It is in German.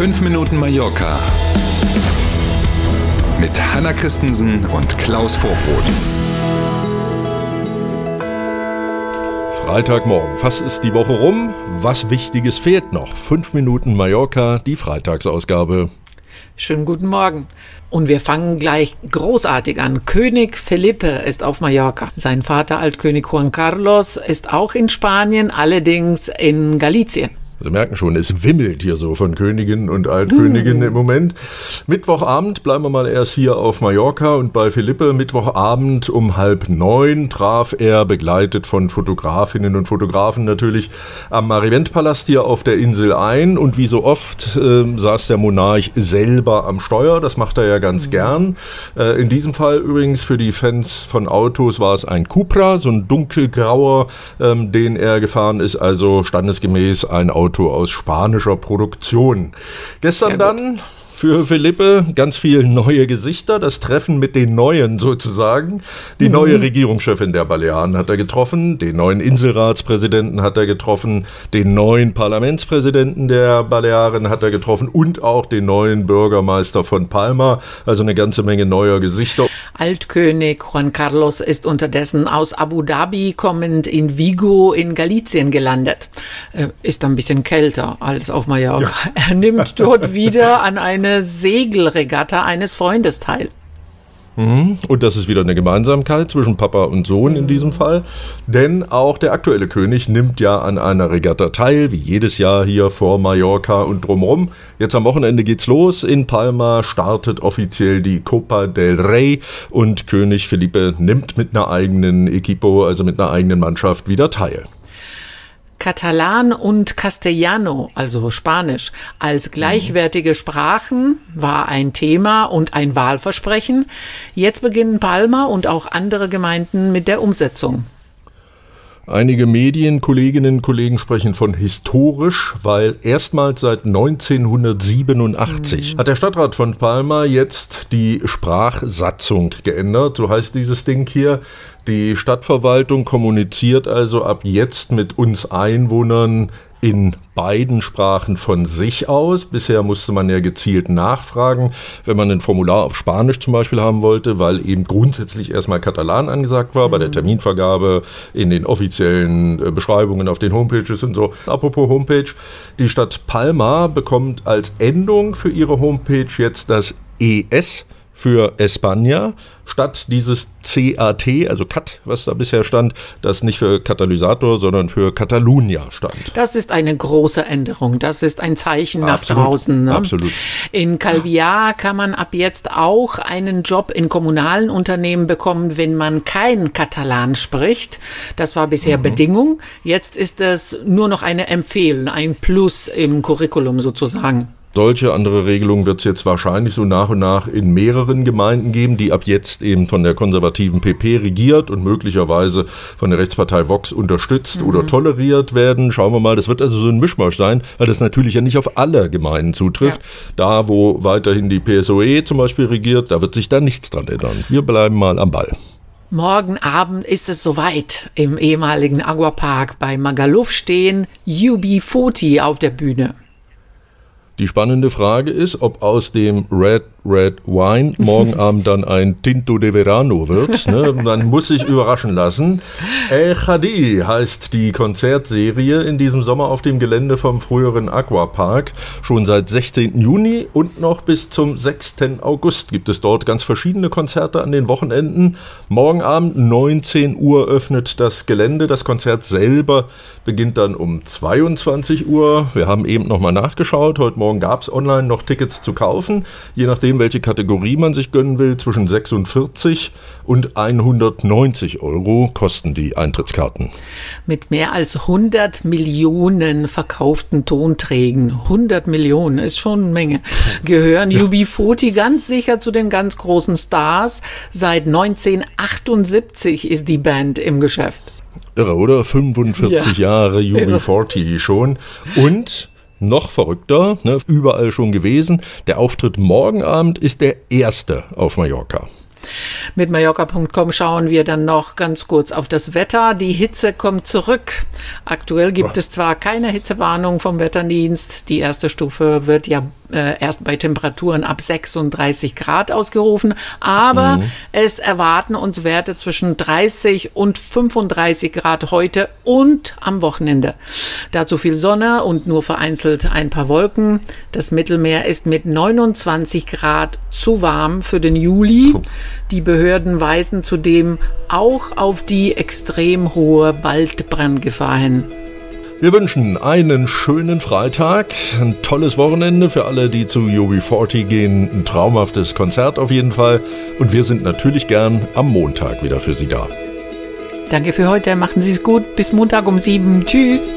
5 Minuten Mallorca mit Hanna Christensen und Klaus Vorbrot. Freitagmorgen. Fast ist die Woche rum. Was Wichtiges fehlt noch. 5 Minuten Mallorca, die Freitagsausgabe. Schönen guten Morgen. Und wir fangen gleich großartig an. König Felipe ist auf Mallorca. Sein Vater Altkönig Juan Carlos ist auch in Spanien, allerdings in Galicien. Sie merken schon, es wimmelt hier so von Königinnen und Altköniginnen im Moment. Mittwochabend bleiben wir mal erst hier auf Mallorca und bei Philippe. Mittwochabend um halb neun traf er, begleitet von Fotografinnen und Fotografen natürlich, am Marivent-Palast hier auf der Insel ein. Und wie so oft äh, saß der Monarch selber am Steuer. Das macht er ja ganz mhm. gern. Äh, in diesem Fall übrigens für die Fans von Autos war es ein Cupra, so ein dunkelgrauer, ähm, den er gefahren ist. Also standesgemäß ein Auto Auto aus spanischer Produktion. Gestern dann für Philippe ganz viele neue Gesichter, das Treffen mit den Neuen sozusagen. Die mhm. neue Regierungschefin der Balearen hat er getroffen, den neuen Inselratspräsidenten hat er getroffen, den neuen Parlamentspräsidenten der Balearen hat er getroffen und auch den neuen Bürgermeister von Palma. Also eine ganze Menge neuer Gesichter. Altkönig Juan Carlos ist unterdessen aus Abu Dhabi kommend in Vigo in Galicien gelandet. Äh, ist ein bisschen kälter als auf Mallorca. Ja. Er nimmt dort wieder an eine eine Segelregatta eines Freundes teil. Mhm. Und das ist wieder eine Gemeinsamkeit zwischen Papa und Sohn in diesem Fall. Denn auch der aktuelle König nimmt ja an einer Regatta teil, wie jedes Jahr hier vor Mallorca und drumherum. Jetzt am Wochenende geht's los. In Palma startet offiziell die Copa del Rey und König Felipe nimmt mit einer eigenen Equipo, also mit einer eigenen Mannschaft, wieder teil. Katalan und Castellano, also Spanisch, als gleichwertige Sprachen war ein Thema und ein Wahlversprechen. Jetzt beginnen Palma und auch andere Gemeinden mit der Umsetzung. Einige Medienkolleginnen und Kollegen sprechen von historisch, weil erstmals seit 1987 mhm. hat der Stadtrat von Palma jetzt die Sprachsatzung geändert. So heißt dieses Ding hier. Die Stadtverwaltung kommuniziert also ab jetzt mit uns Einwohnern in beiden Sprachen von sich aus. Bisher musste man ja gezielt nachfragen, wenn man ein Formular auf Spanisch zum Beispiel haben wollte, weil eben grundsätzlich erstmal Katalan angesagt war bei der mhm. Terminvergabe, in den offiziellen äh, Beschreibungen auf den Homepages und so. Apropos Homepage, die Stadt Palma bekommt als Endung für ihre Homepage jetzt das ES für España statt dieses CAT, also CAT, was da bisher stand, das nicht für Katalysator, sondern für Catalunya stand. Das ist eine große Änderung. Das ist ein Zeichen nach absolut, draußen. Ne? Absolut. In Calviar kann man ab jetzt auch einen Job in kommunalen Unternehmen bekommen, wenn man kein Katalan spricht. Das war bisher mhm. Bedingung. Jetzt ist es nur noch eine Empfehlung, ein Plus im Curriculum sozusagen. Solche andere Regelungen wird es jetzt wahrscheinlich so nach und nach in mehreren Gemeinden geben, die ab jetzt eben von der konservativen PP regiert und möglicherweise von der Rechtspartei Vox unterstützt mhm. oder toleriert werden. Schauen wir mal, das wird also so ein Mischmasch sein, weil das natürlich ja nicht auf alle Gemeinden zutrifft. Ja. Da, wo weiterhin die PSOE zum Beispiel regiert, da wird sich da nichts dran ändern. Wir bleiben mal am Ball. Morgen Abend ist es soweit. Im ehemaligen Aquapark bei Magaluf stehen UB40 auf der Bühne. Die spannende Frage ist, ob aus dem Red Red Wine morgen Abend dann ein Tinto de Verano wird. Ne? Man muss sich überraschen lassen. El Khadi heißt die Konzertserie in diesem Sommer auf dem Gelände vom früheren Aquapark. Schon seit 16. Juni und noch bis zum 6. August gibt es dort ganz verschiedene Konzerte an den Wochenenden. Morgen Abend 19 Uhr öffnet das Gelände. Das Konzert selber beginnt dann um 22 Uhr. Wir haben eben nochmal nachgeschaut. Heute Morgen gab es online noch Tickets zu kaufen. Je nachdem nachdem, welche Kategorie man sich gönnen will, zwischen 46 und 190 Euro kosten die Eintrittskarten. Mit mehr als 100 Millionen verkauften Tonträgen, 100 Millionen ist schon eine Menge, gehören ja. UB40 ganz sicher zu den ganz großen Stars. Seit 1978 ist die Band im Geschäft. Irre, oder? 45 ja. Jahre UB40 schon. Und noch verrückter, ne, überall schon gewesen. Der Auftritt morgen Abend ist der erste auf Mallorca. Mit Mallorca.com schauen wir dann noch ganz kurz auf das Wetter. Die Hitze kommt zurück. Aktuell gibt es zwar keine Hitzewarnung vom Wetterdienst. Die erste Stufe wird ja äh, erst bei Temperaturen ab 36 Grad ausgerufen, aber mhm. es erwarten uns Werte zwischen 30 und 35 Grad heute und am Wochenende. Dazu viel Sonne und nur vereinzelt ein paar Wolken. Das Mittelmeer ist mit 29 Grad zu warm für den Juli. Die Behörden weisen zudem auch auf die extrem hohe Waldbrandgefahr hin. Wir wünschen einen schönen Freitag, ein tolles Wochenende für alle, die zu UB40 gehen, ein traumhaftes Konzert auf jeden Fall. Und wir sind natürlich gern am Montag wieder für Sie da. Danke für heute, machen Sie es gut. Bis Montag um sieben. Tschüss.